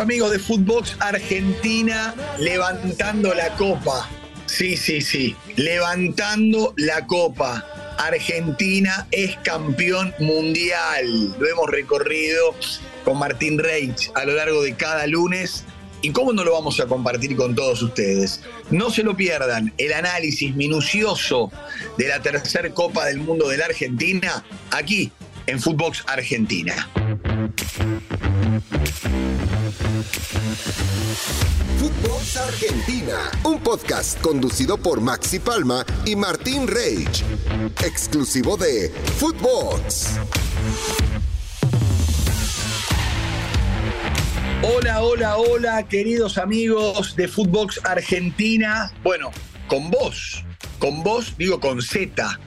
amigos de Footbox Argentina levantando la copa. Sí, sí, sí, levantando la copa. Argentina es campeón mundial. Lo hemos recorrido con Martín Reich a lo largo de cada lunes. ¿Y cómo no lo vamos a compartir con todos ustedes? No se lo pierdan, el análisis minucioso de la tercera Copa del Mundo de la Argentina aquí en Footbox Argentina. Footbox Argentina, un podcast conducido por Maxi Palma y Martín Reich, exclusivo de Footbox. Hola, hola, hola, queridos amigos de Footbox Argentina. Bueno, con vos, con vos, digo con Z.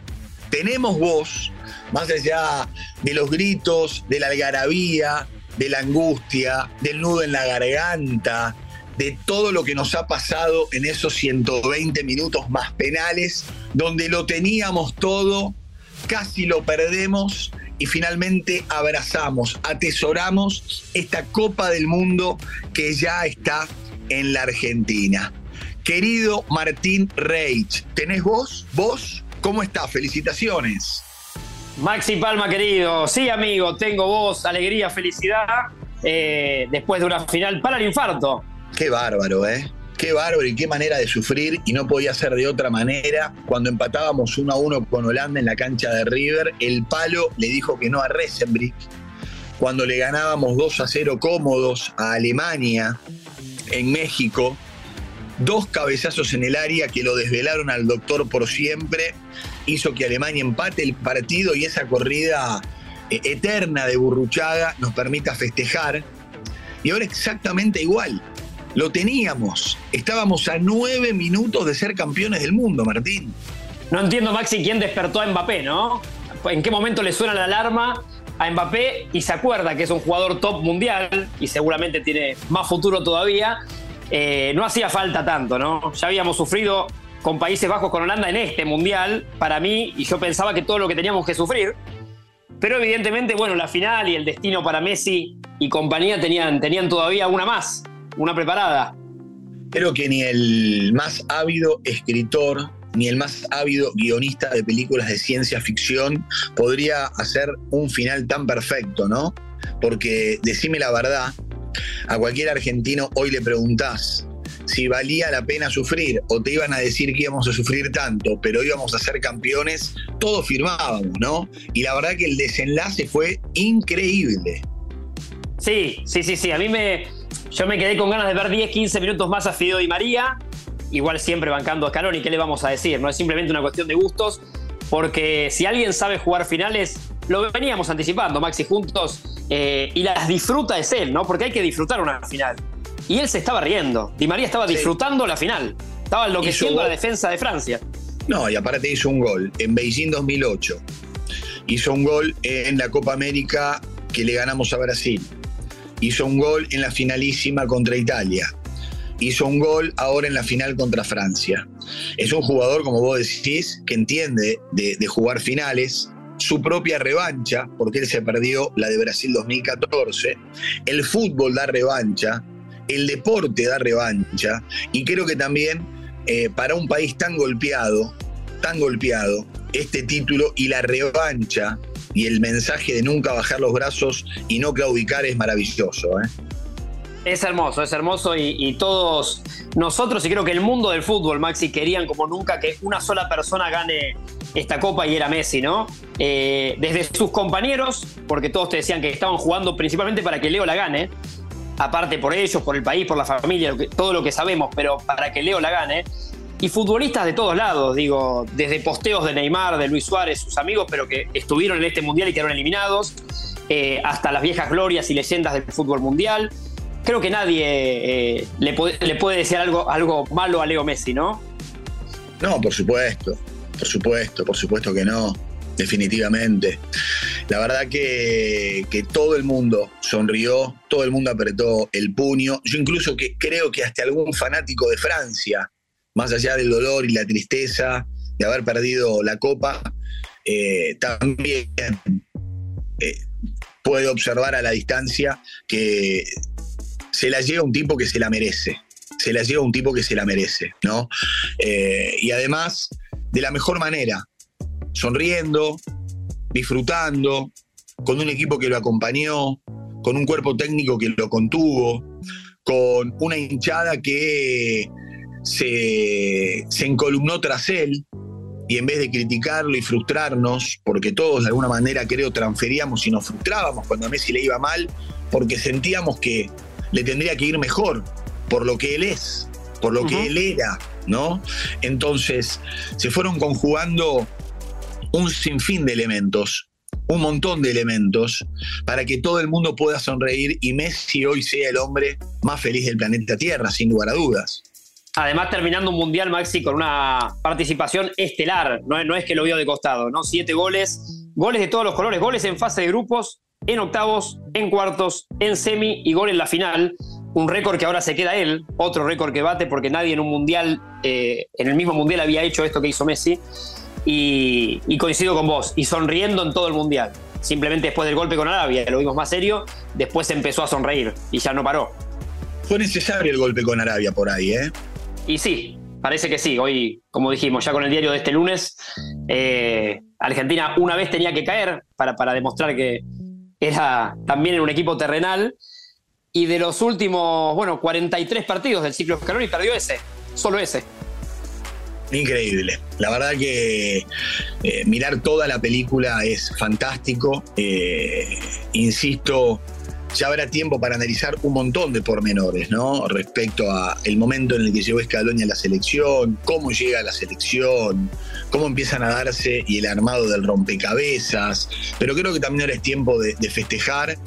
Tenemos voz, más allá de los gritos, de la algarabía, de la angustia, del nudo en la garganta, de todo lo que nos ha pasado en esos 120 minutos más penales, donde lo teníamos todo, casi lo perdemos y finalmente abrazamos, atesoramos esta Copa del Mundo que ya está en la Argentina. Querido Martín Reich, ¿tenés vos? ¿Vos? ¿Cómo estás? Felicitaciones. Maxi Palma, querido. Sí, amigo, tengo voz, alegría, felicidad. Eh, después de una final para el infarto. Qué bárbaro, ¿eh? Qué bárbaro y qué manera de sufrir, y no podía ser de otra manera. Cuando empatábamos 1 a 1 con Holanda en la cancha de River, el palo le dijo que no a Resenbrick. Cuando le ganábamos 2 a 0 cómodos a Alemania en México, dos cabezazos en el área que lo desvelaron al doctor por siempre, hizo que Alemania empate el partido y esa corrida eh, eterna de Burruchaga nos permita festejar. Y ahora exactamente igual. Lo teníamos. Estábamos a nueve minutos de ser campeones del mundo, Martín. No entiendo, Maxi, quién despertó a Mbappé, ¿no? ¿En qué momento le suena la alarma a Mbappé y se acuerda que es un jugador top mundial y seguramente tiene más futuro todavía? Eh, no hacía falta tanto, ¿no? Ya habíamos sufrido con Países Bajos, con Holanda en este mundial, para mí, y yo pensaba que todo lo que teníamos que sufrir. Pero evidentemente, bueno, la final y el destino para Messi y compañía tenían, tenían todavía una más una preparada. Creo que ni el más ávido escritor ni el más ávido guionista de películas de ciencia ficción podría hacer un final tan perfecto, ¿no? Porque decime la verdad, a cualquier argentino hoy le preguntás si valía la pena sufrir o te iban a decir que íbamos a sufrir tanto, pero íbamos a ser campeones, todos firmábamos, ¿no? Y la verdad que el desenlace fue increíble. Sí, sí, sí, sí. A mí me, yo me quedé con ganas de ver 10, 15 minutos más a Fideo y María. Igual siempre bancando a Scaloni, ¿qué le vamos a decir? No es simplemente una cuestión de gustos, porque si alguien sabe jugar finales, lo veníamos anticipando, Maxi, juntos, eh, y las disfruta es él, ¿no? Porque hay que disfrutar una final. Y él se estaba riendo. Di María estaba disfrutando la final. Estaba enloqueciendo la defensa de Francia. No, y aparte hizo un gol en Beijing 2008. Hizo un gol en la Copa América que le ganamos a Brasil hizo un gol en la finalísima contra Italia, hizo un gol ahora en la final contra Francia. Es un jugador, como vos decís, que entiende de, jugar finales, su propia revancha, porque él se perdió la de Brasil 2014, el fútbol da revancha, el deporte da revancha, y creo que también eh, para un país tan golpeado, tan golpeado, este título y la revancha y el mensaje de nunca bajar los brazos y no claudicar es maravilloso. ¿eh? Es hermoso, es hermoso y, todos nosotros y creo que el mundo del fútbol, Maxi, querían como nunca que una sola persona gane esta copa y era Messi, ¿no? Eh, desde sus compañeros, porque todos te decían que estaban jugando principalmente para que Leo la gane, aparte por ellos, por el país, por la familia, todo lo que sabemos, pero para que Leo la gane y futbolistas de todos lados, digo, desde posteos de Neymar, de Luis Suárez, sus amigos, pero que estuvieron en este mundial y quedaron eliminados, eh, hasta las viejas glorias y leyendas del fútbol mundial. Creo que nadie eh, le, puede, decir algo, algo malo a Leo Messi, ¿no? No, por supuesto, por supuesto, por supuesto que no, definitivamente. La verdad que, que, todo el mundo sonrió, todo el mundo apretó el puño. Yo incluso que creo que hasta algún fanático de Francia más allá del dolor y la tristeza de haber perdido la copa, eh, también eh, puede observar a la distancia que se la lleva un tipo que se la merece. Se la lleva un tipo que se la merece, ¿no? Eh, y además, de la mejor manera, sonriendo, disfrutando, con un equipo que lo acompañó, con un cuerpo técnico que lo contuvo, con una hinchada que se, se encolumnó tras él, y en vez de criticarlo y frustrarnos, porque todos de alguna manera creo transferíamos y nos frustrábamos cuando a Messi le iba mal, porque sentíamos que le tendría que ir mejor por lo que él es, por lo que él era, ¿no? Entonces se fueron conjugando un sinfín de elementos, un montón de elementos, para que todo el mundo pueda sonreír y Messi hoy sea el hombre más feliz del planeta Tierra, sin lugar a dudas. Además, terminando un mundial, Maxi, con una participación estelar. No, es que lo vio de costado, ¿no? Siete goles, goles de todos los colores, goles en fase de grupos, en octavos, en cuartos, en semi y gol en la final. Un récord que ahora se queda él, otro récord que bate porque nadie en un mundial, eh, en el mismo mundial había hecho esto que hizo Messi. Y, y coincido con vos, y sonriendo en todo el mundial. Simplemente después del golpe con Arabia, lo vimos más serio, después empezó a sonreír y ya no paró. Fue necesario el golpe con Arabia por ahí, ¿eh? Y sí, parece que sí. Hoy, como dijimos, ya con el diario de este lunes, eh, Argentina una vez tenía que caer para, para demostrar que era también en un equipo terrenal. Y de los últimos, bueno, 43 partidos del ciclo Scaloni perdió ese, solo ese. Increíble. La verdad que eh, mirar toda la película es fantástico. Eh, insisto, ya habrá tiempo para analizar un montón de pormenores, ¿no? Respecto a el momento en el que llegó Scaloni a la selección, cómo llega a la selección, cómo empiezan a darse y el armado del rompecabezas. Pero creo que también ahora es tiempo de, de festejar,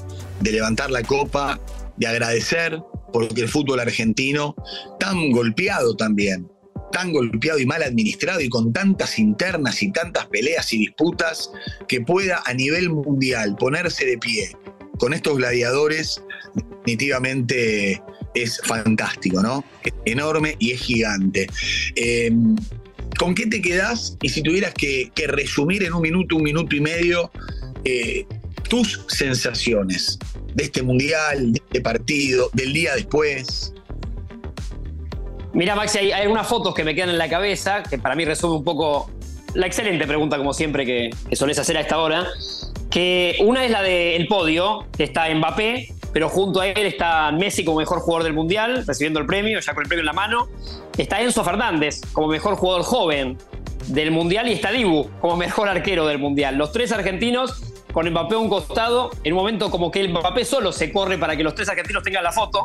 de levantar la copa, de agradecer, porque el fútbol argentino, tan golpeado también, tan golpeado y mal administrado y con tantas internas y tantas peleas y disputas, que pueda a nivel mundial ponerse de pie con estos gladiadores definitivamente es fantástico, ¿no? Es enorme y es gigante. Eh, ¿Con qué te quedás? Y si tuvieras que, resumir en un minuto, un minuto y medio, eh, tus sensaciones de este mundial, de este partido, del día después. Mira, Maxi, hay, algunas fotos que me quedan en la cabeza, que para mí resume un poco la excelente pregunta, como siempre, que, que solés hacer a esta hora que una es la del podio, que está Mbappé, pero junto a él está Messi como mejor jugador del Mundial, recibiendo el premio, ya con el premio en la mano. Está Enzo Fernández como mejor jugador joven del Mundial y está Dibu como mejor arquero del Mundial. Los tres argentinos con Mbappé a un costado, en un momento como que el Mbappé solo se corre para que los tres argentinos tengan la foto.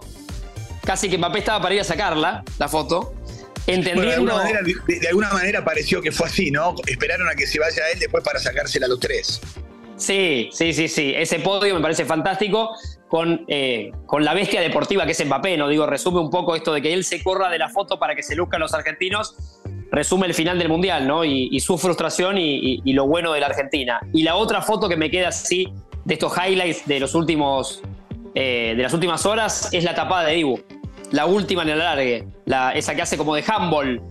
Casi que Mbappé estaba para ir a sacarla, la foto. Entendiendo... de, alguna manera, de alguna manera pareció que fue así, ¿no? Esperaron a que se vaya él después para sacársela a los tres. Sí, sí, sí, sí. Ese podio me parece fantástico con, eh, con la bestia deportiva que es Mbappé, ¿no? Digo, resume un poco esto de que él se corra de la foto para que se luzcan los argentinos. Resume el final del Mundial, ¿no? Y, su frustración y, lo bueno de la Argentina. Y la otra foto que me queda así de estos highlights de los últimos. Eh, de las últimas horas es la tapada de Dibu. La última en el alargue. La, esa que hace como de handball.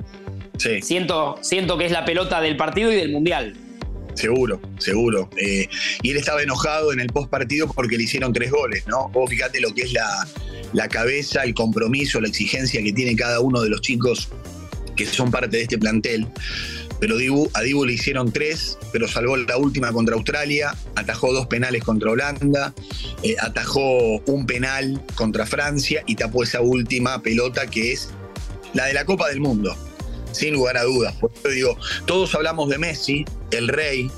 Sí. Siento, siento que es la pelota del partido y del Mundial. Seguro, seguro. Eh, y él estaba enojado en el post partido porque le hicieron tres goles, ¿no? Vos fíjate lo que es la, la cabeza, el compromiso, la exigencia que tiene cada uno de los chicos que son parte de este plantel. Pero a Dibu le hicieron tres, pero salvó la última contra Australia, atajó dos penales contra Holanda, eh, atajó un penal contra Francia y tapó esa última pelota que es la de la Copa del Mundo sin lugar a dudas. Por eso digo, todos hablamos de Messi, el rey,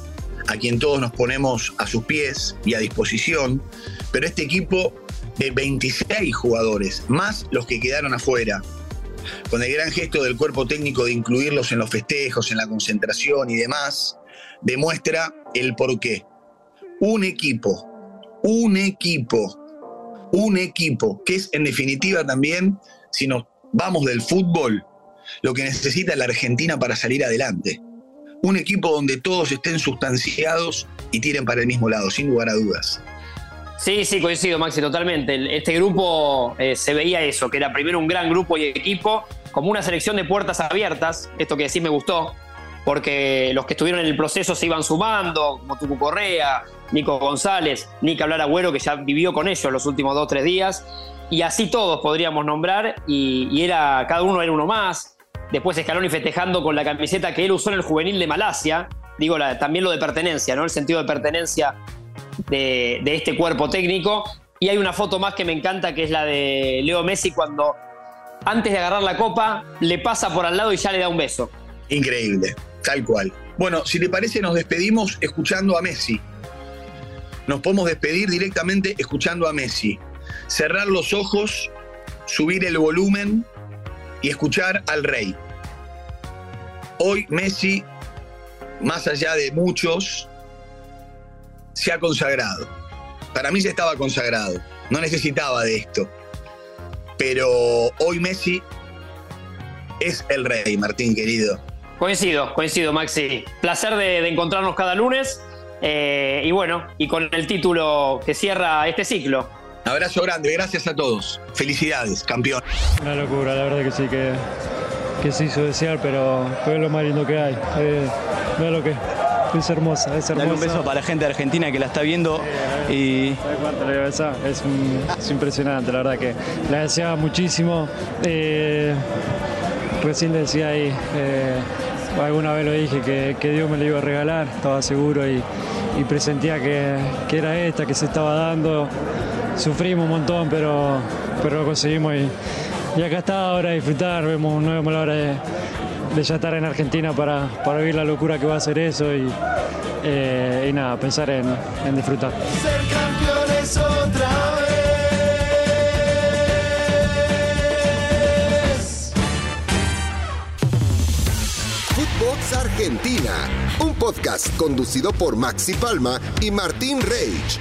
a quien todos nos ponemos a sus pies y a disposición, pero este equipo de 26 jugadores, más los que quedaron afuera, con el gran gesto del cuerpo técnico de incluirlos en los festejos, en la concentración y demás, demuestra el porqué. Un equipo, un equipo, un equipo, que es en definitiva también, si nos vamos del fútbol, lo que necesita la Argentina para salir adelante. Un equipo donde todos estén sustanciados y tiren para el mismo lado, sin lugar a dudas. Sí, sí, coincido, Maxi, totalmente. Este grupo eh, se veía eso, que era primero un gran grupo y equipo, como una selección de puertas abiertas. Esto que decís me gustó, porque los que estuvieron en el proceso se iban sumando, como Tucu Correa, Nico González, ni que hablar Agüero, que ya vivió con ellos los últimos dos o tres días y así todos podríamos nombrar, y, era, cada uno era uno más. Después Scaloni festejando con la camiseta que él usó en el juvenil de Malasia, digo también lo de pertenencia, ¿no? El sentido de pertenencia de, de este cuerpo técnico. Y hay una foto más que me encanta, que es la de Leo Messi cuando antes de agarrar la copa le pasa por al lado y ya le da un beso. Increíble, tal cual. Bueno, si te parece, nos despedimos escuchando a Messi. Nos podemos despedir directamente escuchando a Messi. Cerrar los ojos, subir el volumen y escuchar al rey. Hoy Messi, más allá de muchos, se ha consagrado. Para mí ya estaba consagrado. No necesitaba de esto. Pero hoy Messi es el rey, Martín, querido. Coincido, coincido, Maxi. Placer de, encontrarnos cada lunes. Eh, y bueno, y con el título que cierra este ciclo. Abrazo grande, gracias a todos. Felicidades, campeón. Una locura, la verdad que sí, que, que se hizo desear, pero fue lo más lindo que hay. Eh, lo que es hermosa, es hermosa. Dale un beso para la gente de Argentina que la está viendo. y... Es, es impresionante, la verdad que la deseaba muchísimo. Eh, recién decía ahí, eh, alguna vez lo dije, que, Dios me lo iba a regalar, estaba seguro y, presentía que, era esta, que se estaba dando. Sufrimos un montón, pero, pero lo conseguimos y, acá está ahora a disfrutar, vemos, no vemos la hora de, ya estar en Argentina para, para vivir la locura que va a ser eso y, eh, nada, pensar en, en disfrutar. Argentina, un podcast conducido por Maxi Palma y Martín Reich,